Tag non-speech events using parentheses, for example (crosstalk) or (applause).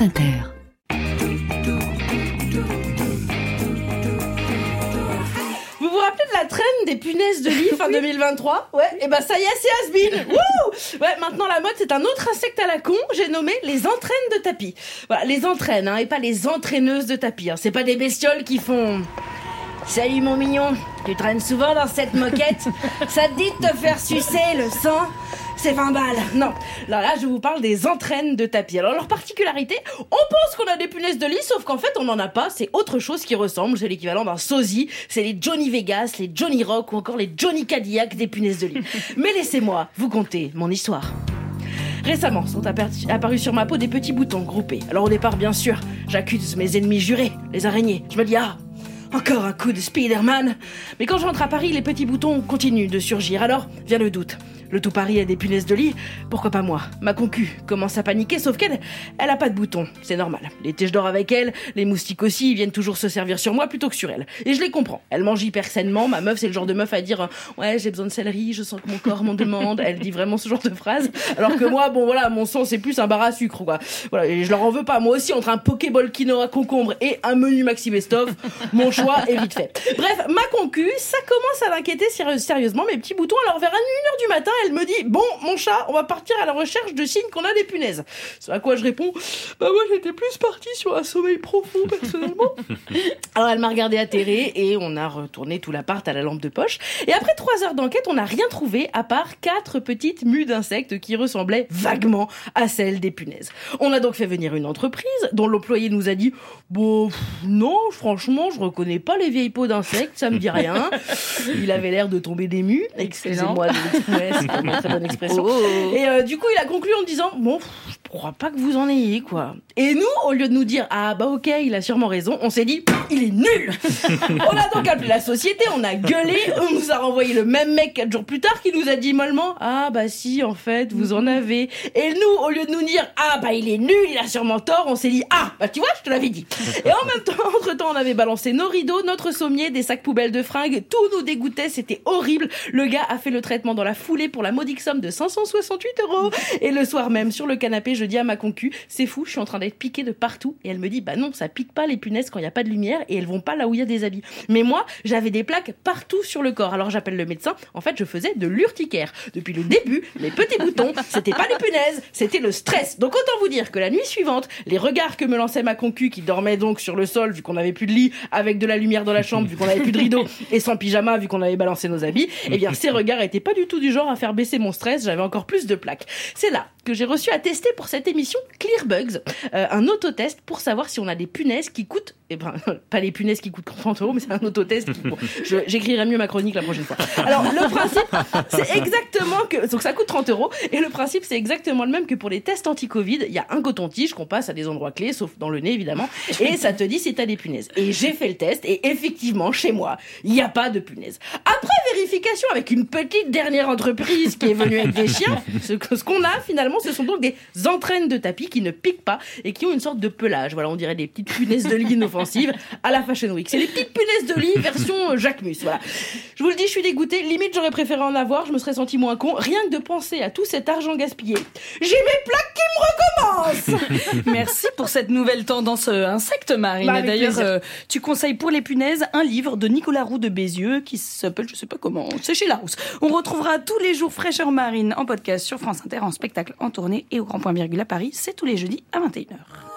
France Inter. Vous vous rappelez de la traîne des punaises de lit fin 2023 Ouais, et ben ça y est, c'est (laughs) Wouh Ouais, maintenant la mode, c'est un autre insecte à la con, j'ai nommé les entraînes de tapis. Voilà, les entraînes, hein, et pas les entraîneuses de tapis. Hein. C'est pas des bestioles qui font... Salut mon mignon, tu traînes souvent dans cette moquette Ça te dit de te faire sucer le sang? C'est 20 balles. (laughs) Non. Alors là, je vous parle des entraînes de tapis. Alors, leur particularité, on pense qu'on a des punaises de lit, sauf qu'en fait, on n'en a pas. C'est autre chose qui ressemble. C'est l'équivalent d'un sosie. C'est les Johnny Vegas, les Johnny Rock ou encore les Johnny Cadillac des punaises de lit. (laughs) Mais laissez-moi vous conter mon histoire. Récemment sont apparus sur ma peau des petits boutons groupés. Alors au départ, bien sûr, j'accuse mes ennemis jurés, les araignées. Je me dis, ah, encore un coup de Spider-Man. Mais quand j'entre à Paris, les petits boutons continuent de surgir. Alors vient le doute. Le tout Paris a des punaises de lit, pourquoi pas moi Ma concu commence à paniquer, sauf qu'elle, elle a pas de bouton, c'est normal. L'été je dors avec elle, les moustiques aussi, ils viennent toujours se servir sur moi plutôt que sur elle. Et je les comprends. Elle mange hyper sainement, ma meuf c'est le genre de meuf à dire ouais j'ai besoin de céleri, je sens que mon corps m'en demande. Elle dit vraiment ce genre de phrase. Alors que moi, bon voilà, mon sang c'est plus un bar à sucre quoi. Voilà, et je leur en veux pas. Moi aussi entre un Pokéball quinoa concombre et un menu Maxi Bestov, mon choix est vite fait. Bref, ma concu, ça commence à l'inquiéter sérieusement mes petits boutons. Alors vers 1h du matin, elle me dit Bon, mon chat, on va partir à la recherche de signes qu'on a des punaises. C'est à quoi je réponds Bah, moi, j'étais plus partie sur un sommeil profond, personnellement. (laughs) Alors, elle m'a regardé atterrée et on a retourné tout l'appart à la lampe de poche. Et après trois heures d'enquête, on n'a rien trouvé à part quatre petites mues d'insectes qui ressemblaient vaguement à celles des punaises. On a donc fait venir une entreprise dont l'employé nous a dit Bon, non, franchement, je reconnais pas les vieilles peaux d'insectes, ça me dit rien. (laughs) Il avait l'air de tomber des mues. Excusez-moi de (laughs) très bonne expression. Oh. Et euh, du coup, il a conclu en disant Bon, crois pas que vous en ayez, quoi. Et nous, au lieu de nous dire Ah bah ok, il a sûrement raison, on s'est dit Il est nul (laughs) On a donc appelé la société, on a gueulé, on nous a renvoyé le même mec quatre jours plus tard qui nous a dit mollement Ah bah si, en fait, vous en avez. Et nous, au lieu de nous dire Ah bah il est nul, il a sûrement tort, on s'est dit Ah bah tu vois, je te l'avais dit. Et en même temps, entre temps, on avait balancé nos rideaux, notre sommier, des sacs poubelles de fringues, tout nous dégoûtait, c'était horrible. Le gars a fait le traitement dans la foulée pour la modique somme de 568 euros. Et le soir même, sur le canapé, je dis à ma concu, c'est fou, je suis en train d'être piquée de partout. Et elle me dit, bah non, ça pique pas les punaises quand il n'y a pas de lumière et elles vont pas là où il y a des habits. Mais moi, j'avais des plaques partout sur le corps. Alors j'appelle le médecin. En fait, je faisais de l'urticaire. Depuis le début, les petits boutons, (laughs) c'était pas les punaises, c'était le stress. Donc autant vous dire que la nuit suivante, les regards que me lançait ma concu, qui dormait donc sur le sol vu qu'on avait plus de lit, avec de la lumière dans la chambre vu qu'on avait plus de rideaux, (laughs) et sans pyjama vu qu'on avait balancé nos habits, eh bien (laughs) ces regards étaient pas du tout du genre à faire baisser mon stress. J'avais encore plus de plaques. C'est là que j'ai reçu à tester pour cette émission Clearbugs, euh, un autotest pour savoir si on a des punaises qui coûtent, eh ben, (laughs) pas les punaises qui coûtent 30 euros, mais c'est un autotest. Bon, J'écrirai mieux ma chronique la prochaine fois. Alors le principe, c'est exactement que donc ça coûte 30 euros et le principe c'est exactement le même que pour les tests anti-Covid. Il y a un coton-tige qu'on passe à des endroits clés, sauf dans le nez évidemment, (laughs) et ça te dit si t'as des punaises. Et j'ai fait le test et effectivement chez moi il n'y a pas de punaises. Après vérification avec une petite dernière entreprise qui est venue avec des chiens, ce, qu'on a finalement ce sont donc des entraînes de tapis qui ne piquent pas et qui ont une sorte de pelage. Voilà, on dirait des petites punaises de lit à la Fashion Week. C'est les petites punaises de lit version euh, Jacques Mus. Voilà. Je vous le dis, je suis dégoûtée. Limite, j'aurais préféré en avoir. Je me serais senti moins con. Rien que de penser à tout cet argent gaspillé. J'ai mes plaques qui me recommencent. (laughs) Merci pour cette nouvelle tendance euh, insecte, Marine. Bah, D'ailleurs, euh, tu conseilles pour les punaises un livre de Nicolas Roux de Bézieux qui s'appelle, je sais pas comment, c'est chez Larousse. On retrouvera tous les jours Fraîcheur Marine en podcast sur France Inter en spectacle en tournée et au Grand Point Virgule à Paris. C'est tous les jeudis à 21h.